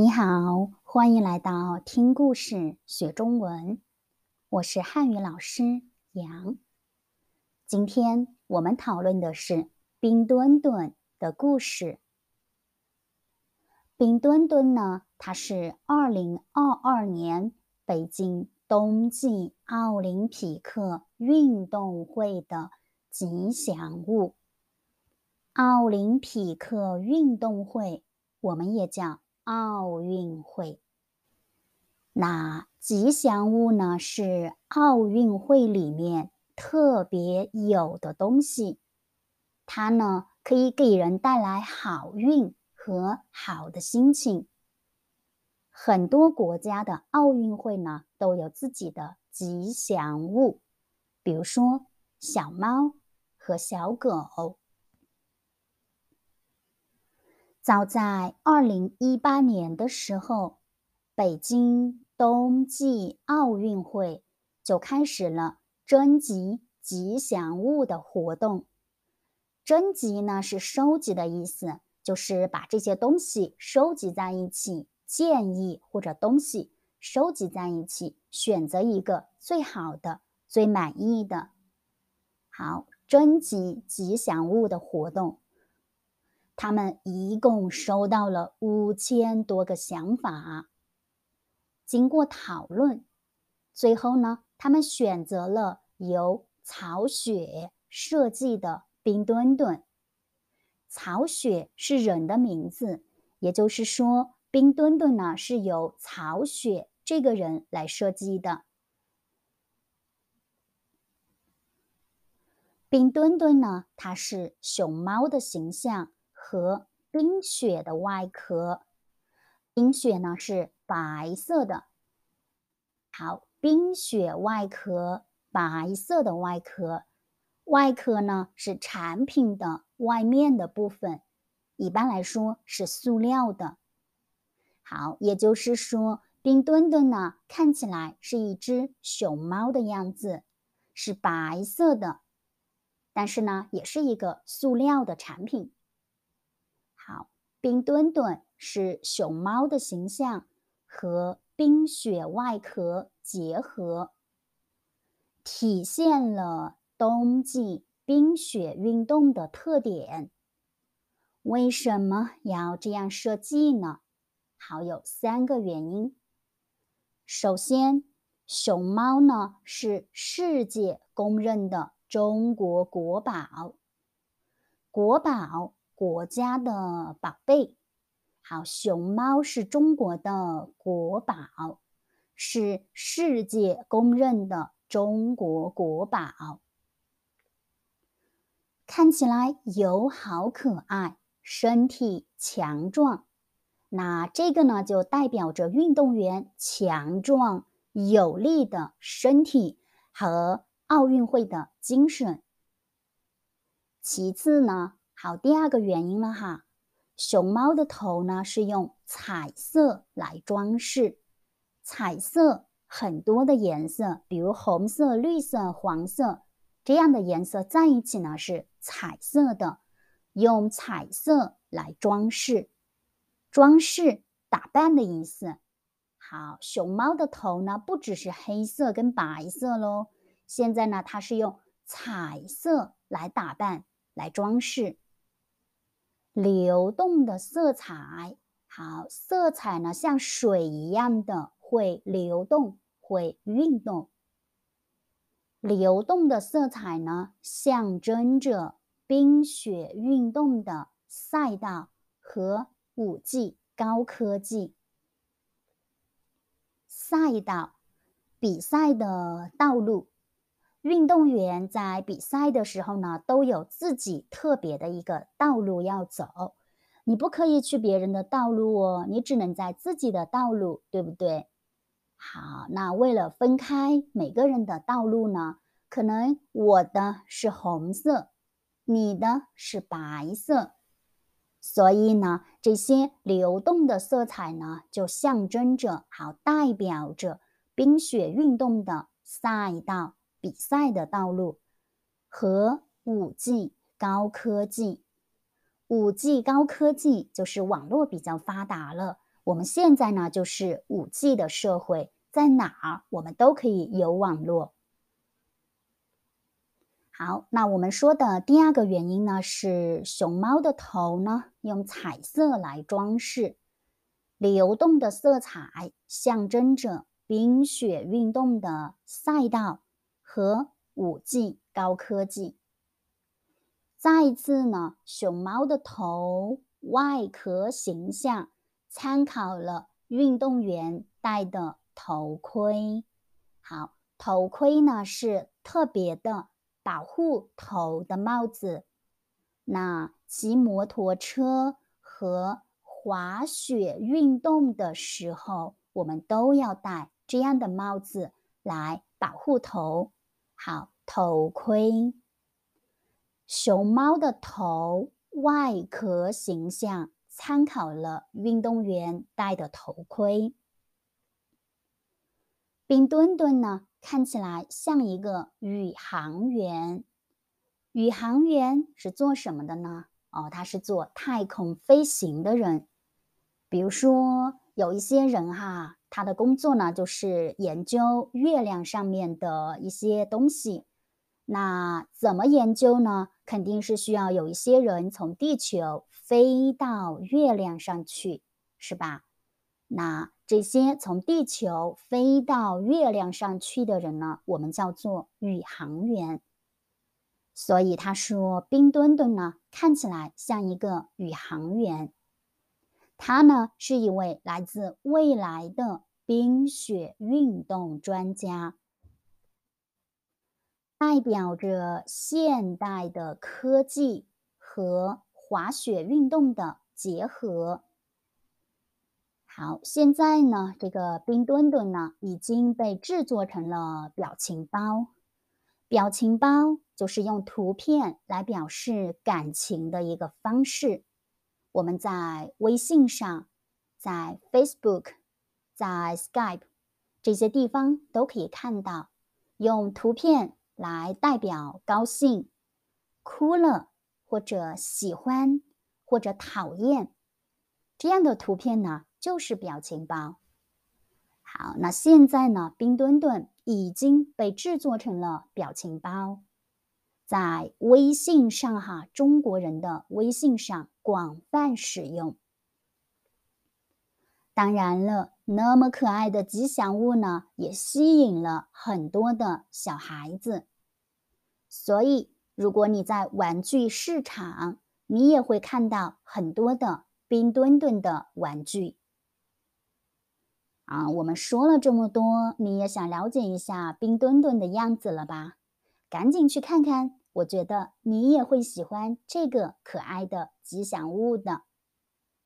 你好，欢迎来到听故事学中文。我是汉语老师杨。今天我们讨论的是冰墩墩的故事。冰墩墩呢，它是二零二二年北京冬季奥林匹克运动会的吉祥物。奥林匹克运动会，我们也叫。奥运会，那吉祥物呢？是奥运会里面特别有的东西，它呢可以给人带来好运和好的心情。很多国家的奥运会呢都有自己的吉祥物，比如说小猫和小狗。早在二零一八年的时候，北京冬季奥运会就开始了征集吉祥物的活动。征集呢是收集的意思，就是把这些东西收集在一起，建议或者东西收集在一起，选择一个最好的、最满意的。好，征集吉祥物的活动。他们一共收到了五千多个想法，经过讨论，最后呢，他们选择了由曹雪设计的冰墩墩。曹雪是人的名字，也就是说，冰墩墩呢是由曹雪这个人来设计的。冰墩墩呢，它是熊猫的形象。和冰雪的外壳，冰雪呢是白色的。好，冰雪外壳，白色的外壳，外壳呢是产品的外面的部分，一般来说是塑料的。好，也就是说，冰墩墩呢看起来是一只熊猫的样子，是白色的，但是呢也是一个塑料的产品。冰墩墩是熊猫的形象和冰雪外壳结合，体现了冬季冰雪运动的特点。为什么要这样设计呢？好，有三个原因。首先，熊猫呢是世界公认的中国国宝，国宝。国家的宝贝，好，熊猫是中国的国宝，是世界公认的中国国宝。看起来友好可爱，身体强壮，那这个呢就代表着运动员强壮有力的身体和奥运会的精神。其次呢。好，第二个原因了哈，熊猫的头呢是用彩色来装饰，彩色很多的颜色，比如红色、绿色、黄色这样的颜色在一起呢是彩色的，用彩色来装饰，装饰打扮的意思。好，熊猫的头呢不只是黑色跟白色喽，现在呢它是用彩色来打扮、来装饰。流动的色彩，好，色彩呢像水一样的会流动，会运动。流动的色彩呢，象征着冰雪运动的赛道和五 G 高科技。赛道，比赛的道路。运动员在比赛的时候呢，都有自己特别的一个道路要走，你不可以去别人的道路哦，你只能在自己的道路，对不对？好，那为了分开每个人的道路呢，可能我的是红色，你的是白色，所以呢，这些流动的色彩呢，就象征着，好代表着冰雪运动的赛道。比赛的道路和五 G 高科技，五 G 高科技就是网络比较发达了，我们现在呢就是五 G 的社会，在哪儿我们都可以有网络。好，那我们说的第二个原因呢，是熊猫的头呢用彩色来装饰，流动的色彩象征着冰雪运动的赛道和五 G 高科技。再一次呢，熊猫的头外壳形象参考了运动员戴的头盔。好，头盔呢是特别的。保护头的帽子，那骑摩托车和滑雪运动的时候，我们都要戴这样的帽子来保护头。好，头盔。熊猫的头外壳形象参考了运动员戴的头盔。冰墩墩呢？看起来像一个宇航员。宇航员是做什么的呢？哦，他是做太空飞行的人。比如说，有一些人哈，他的工作呢就是研究月亮上面的一些东西。那怎么研究呢？肯定是需要有一些人从地球飞到月亮上去，是吧？那这些从地球飞到月亮上去的人呢，我们叫做宇航员。所以他说，冰墩墩呢看起来像一个宇航员。他呢是一位来自未来的冰雪运动专家，代表着现代的科技和滑雪运动的结合。好，现在呢，这个冰墩墩呢已经被制作成了表情包。表情包就是用图片来表示感情的一个方式。我们在微信上、在 Facebook、在 Skype 这些地方都可以看到，用图片来代表高兴、哭了，或者喜欢，或者讨厌这样的图片呢。就是表情包。好，那现在呢？冰墩墩已经被制作成了表情包，在微信上哈，中国人的微信上广泛使用。当然了，那么可爱的吉祥物呢，也吸引了很多的小孩子。所以，如果你在玩具市场，你也会看到很多的冰墩墩的玩具。啊，我们说了这么多，你也想了解一下冰墩墩的样子了吧？赶紧去看看，我觉得你也会喜欢这个可爱的吉祥物的。